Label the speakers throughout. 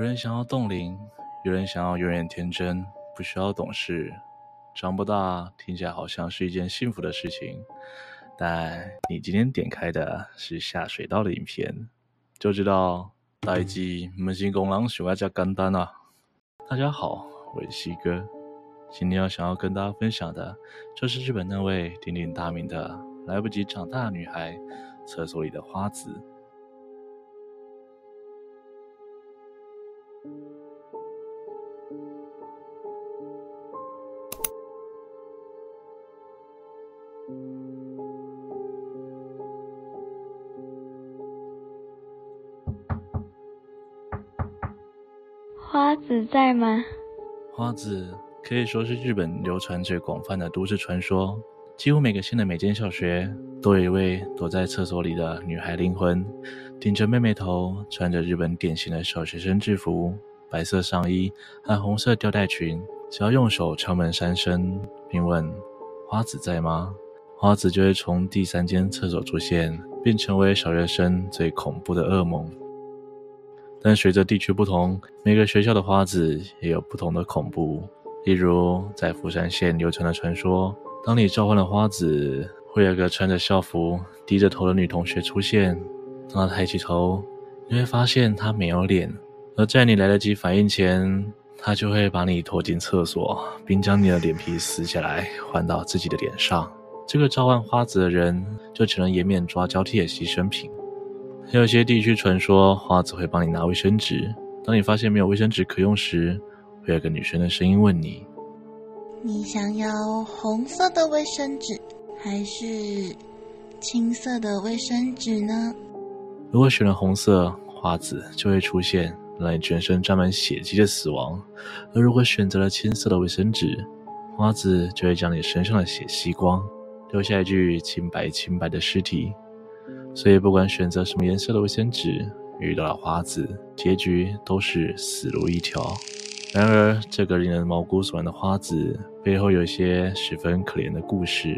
Speaker 1: 有人想要冻龄，有人想要永远天真，不需要懂事。长不大听起来好像是一件幸福的事情，但你今天点开的是下水道的影片，就知道代志不是讲人想要这么简单啊！大家好，我是西哥，今天要想要跟大家分享的，就是日本那位鼎鼎大名的来不及长大的女孩——厕所里的花子。
Speaker 2: 花子在吗？
Speaker 1: 花子可以说是日本流传最广泛的都市传说，几乎每个县的每间小学都有一位躲在厕所里的女孩灵魂，顶着妹妹头，穿着日本典型的小学生制服，白色上衣和红色吊带裙，只要用手敲门三声，并问“花子在吗”，花子就会从第三间厕所出现，并成为小学生最恐怖的噩梦。但随着地区不同，每个学校的花子也有不同的恐怖。例如，在富山县流传的传说，当你召唤了花子，会有个穿着校服、低着头的女同学出现。当她抬起头，你会发现她没有脸，而在你来得及反应前，她就会把你拖进厕所，并将你的脸皮撕下来换到自己的脸上。这个召唤花子的人，就成了颜面抓交替的牺牲品。还有些地区传说，花子会帮你拿卫生纸。当你发现没有卫生纸可用时，会有个女生的声音问你：“
Speaker 2: 你想要红色的卫生纸，还是青色的卫生纸呢？”
Speaker 1: 如果选了红色，花子就会出现，让你全身沾满血迹的死亡；而如果选择了青色的卫生纸，花子就会将你身上的血吸光，留下一具清白清白的尸体。所以，不管选择什么颜色的卫生纸，遇到了花子，结局都是死路一条。然而，这个令人毛骨悚然的花子背后，有一些十分可怜的故事。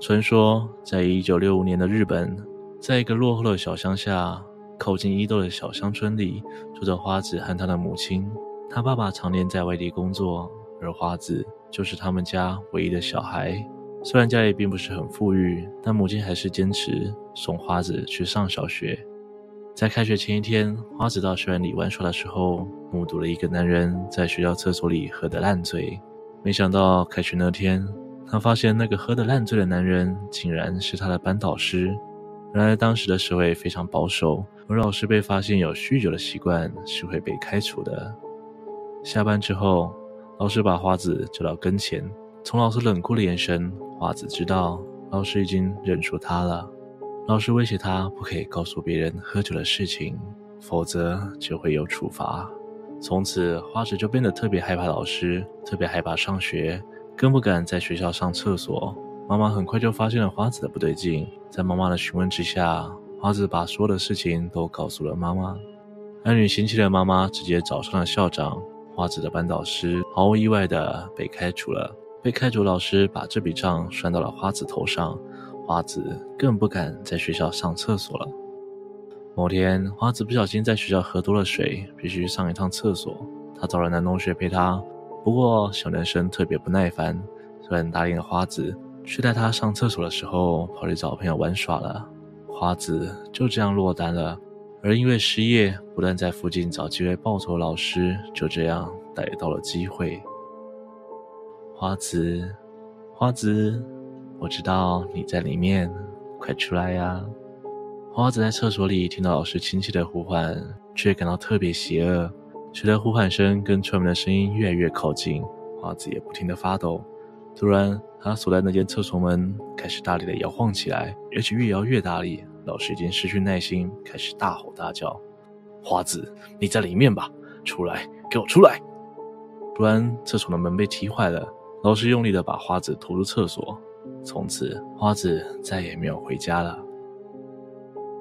Speaker 1: 传说，在一九六五年的日本，在一个落后的小乡下，靠近伊豆的小乡村里，住着花子和她的母亲。她爸爸常年在外地工作，而花子。就是他们家唯一的小孩，虽然家里并不是很富裕，但母亲还是坚持送花子去上小学。在开学前一天，花子到校园里玩耍的时候，目睹了一个男人在学校厕所里喝得烂醉。没想到开学那天，他发现那个喝得烂醉的男人竟然是他的班导师。原来当时的社会非常保守，而老师被发现有酗酒的习惯是会被开除的。下班之后，老师把花子叫到跟前，从老师冷酷的眼神，花子知道老师已经认出他了。老师威胁他不可以告诉别人喝酒的事情，否则就会有处罚。从此，花子就变得特别害怕老师，特别害怕上学，更不敢在学校上厕所。妈妈很快就发现了花子的不对劲，在妈妈的询问之下，花子把所有的事情都告诉了妈妈。爱女心切的妈妈直接找上了校长。花子的班导师毫无意外地被开除了，被开除老师把这笔账算到了花子头上，花子更不敢在学校上厕所了。某天，花子不小心在学校喝多了水，必须上一趟厕所。她找了男同学陪她，不过小男生特别不耐烦，虽然答应了花子，却在她上厕所的时候跑去找朋友玩耍了。花子就这样落单了。而因为失业，不断在附近找机会报仇，老师就这样逮到了机会。花子，花子，我知道你在里面，快出来呀！花子在厕所里听到老师亲切的呼唤，却感到特别邪恶。随着呼喊声跟串门的声音越来越靠近，花子也不停地发抖。突然，他所在那间厕所门开始大力的摇晃起来，而且越摇越大力。老师已经失去耐心，开始大吼大叫：“花子，你在里面吧？出来，给我出来！”突然，厕所的门被踢坏了，老师用力的把花子拖入厕所。从此，花子再也没有回家了。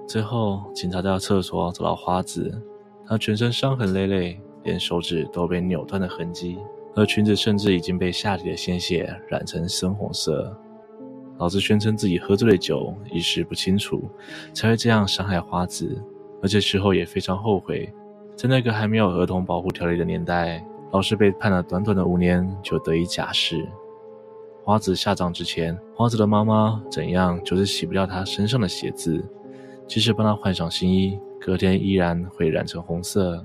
Speaker 1: 最后，警察到厕所找到花子，她全身伤痕累累，连手指都被扭断的痕迹，而裙子甚至已经被下体的鲜血染成深红色。老是宣称自己喝醉了酒，意识不清楚，才会这样伤害花子，而且事后也非常后悔。在那个还没有儿童保护条例的年代，老师被判了短短的五年就得以假释。花子下葬之前，花子的妈妈怎样就是洗不掉她身上的血渍，即使帮她换上新衣，隔天依然会染成红色，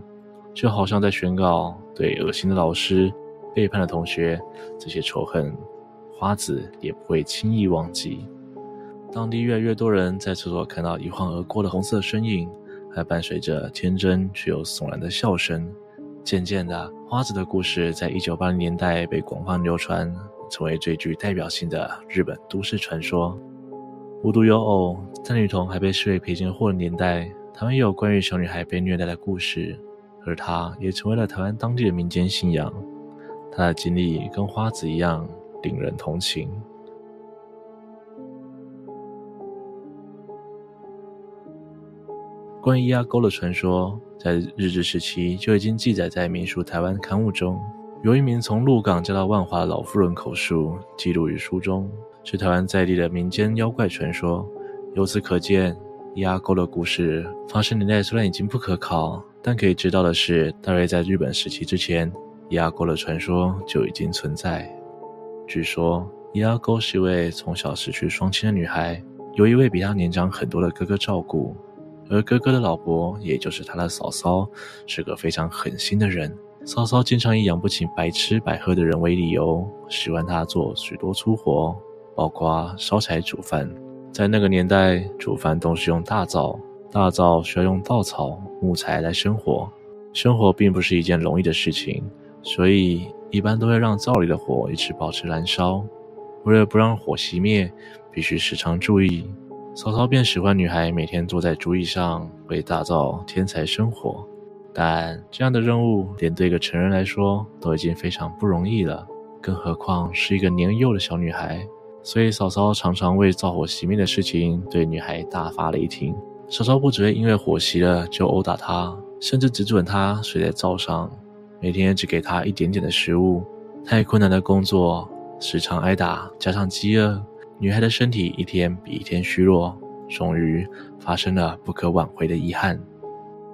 Speaker 1: 就好像在宣告对恶心的老师、背叛的同学这些仇恨。花子也不会轻易忘记。当地越来越多人在厕所看到一晃而过的红色身影，还伴随着天真却又悚然的笑声。渐渐的，花子的故事在一九八零年代被广泛流传，成为最具代表性的日本都市传说。无独有偶，在女童还被视为赔钱货的年代，台湾也有关于小女孩被虐待的故事，而她也成为了台湾当地的民间信仰。她的经历跟花子一样。令人同情。关于伊阿沟的传说，在日治时期就已经记载在《民俗台湾》刊物中。由一名从鹿港嫁到万华的老妇人口述，记录于书中，是台湾在地的民间妖怪传说。由此可见，伊阿沟的故事发生年代虽然已经不可考，但可以知道的是，大约在日本时期之前，伊阿沟的传说就已经存在。据说伊阿沟是一位从小失去双亲的女孩，由一位比她年长很多的哥哥照顾，而哥哥的老婆，也就是她的嫂嫂，是个非常狠心的人。嫂嫂经常以养不起白吃白喝的人为理由，使唤她做许多粗活，包括烧柴煮饭。在那个年代，煮饭都是用大灶，大灶需要用稻草、木材来生火，生火并不是一件容易的事情，所以，一般都会让灶里的火一直保持燃烧，为了不让火熄灭，必须时常注意。嫂嫂便使唤女孩每天坐在竹椅上为大灶添柴生火，但这样的任务连对一个成人来说都已经非常不容易了，更何况是一个年幼的小女孩。所以嫂嫂常常为灶火熄灭的事情对女孩大发雷霆。嫂嫂不只会因为火熄了就殴打她，甚至只准她睡在灶上。每天只给他一点点的食物，太困难的工作，时常挨打，加上饥饿，女孩的身体一天比一天虚弱，终于发生了不可挽回的遗憾。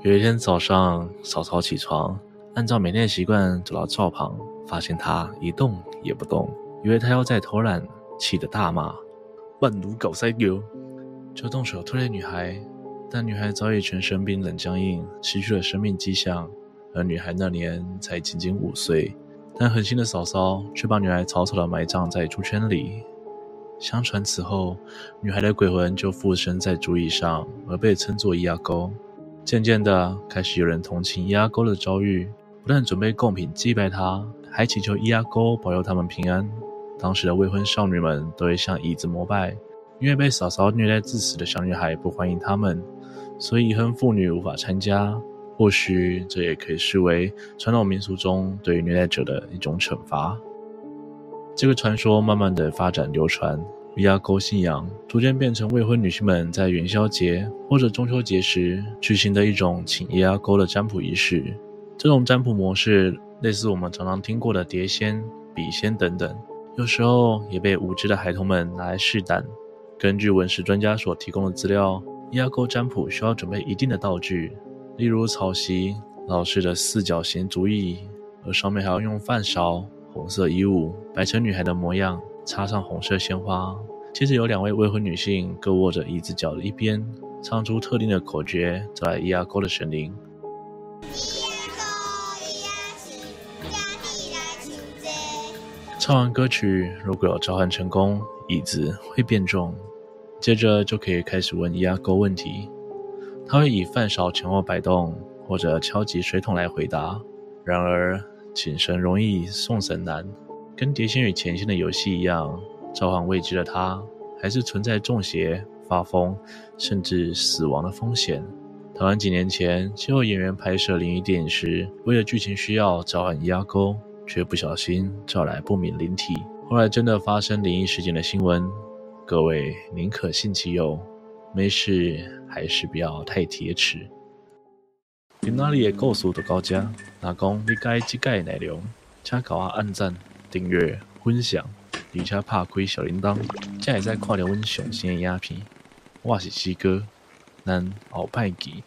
Speaker 1: 有一天早上，嫂嫂起床，按照每天的习惯走到灶旁，发现她一动也不动，以为她要再偷懒，气得大骂：“万奴搞塞牛！”就动手推了女孩，但女孩早已全身冰冷僵硬，失去了生命迹象。而女孩那年才仅仅五岁，但狠心的嫂嫂却把女孩草草的埋葬在猪圈里。相传此后，女孩的鬼魂就附身在竹椅上，而被称作伊阿沟。渐渐的，开始有人同情伊阿沟的遭遇，不但准备贡品祭拜他，还祈求伊阿沟保佑他们平安。当时的未婚少女们都会向椅子膜拜，因为被嫂嫂虐待致死的小女孩不欢迎他们，所以已婚妇女无法参加。或许这也可以视为传统民俗中对于虐待者的一种惩罚。这个传说慢慢的发展流传，伊阿沟信仰逐渐变成未婚女性们在元宵节或者中秋节时举行的一种请伊阿沟的占卜仪式。这种占卜模式类似我们常常听过的碟仙、笔仙等等，有时候也被无知的孩童们拿来试胆。根据文史专家所提供的资料，伊阿沟占卜需要准备一定的道具。例如草席、老式的四角形竹椅，而上面还要用饭勺、红色衣物摆成女孩的模样，插上红色鲜花。接着有两位未婚女性各握着椅子脚的一边，唱出特定的口诀，招来伊阿沟的神灵。唱完歌曲，如果有召唤成功，椅子会变重。接着就可以开始问伊阿沟问题。他会以饭勺前后摆动，或者敲击水桶来回答。然而，请神容易送神难，跟碟仙与钱仙的游戏一样，召唤未知的他，还是存在中邪、发疯，甚至死亡的风险。台湾几年前，就有演员拍摄灵异电影时，为了剧情需要召唤压沟，却不小心召来不明灵体。后来真的发生灵异事件的新闻，各位宁可信其有。没事，还是不要太铁齿。今仔日的故事就到这，若讲你喜欢这个内容，请给我按赞、订阅、分享。并且拍开小铃铛，才会使看到阮上新的影片。我是西哥，咱后派见。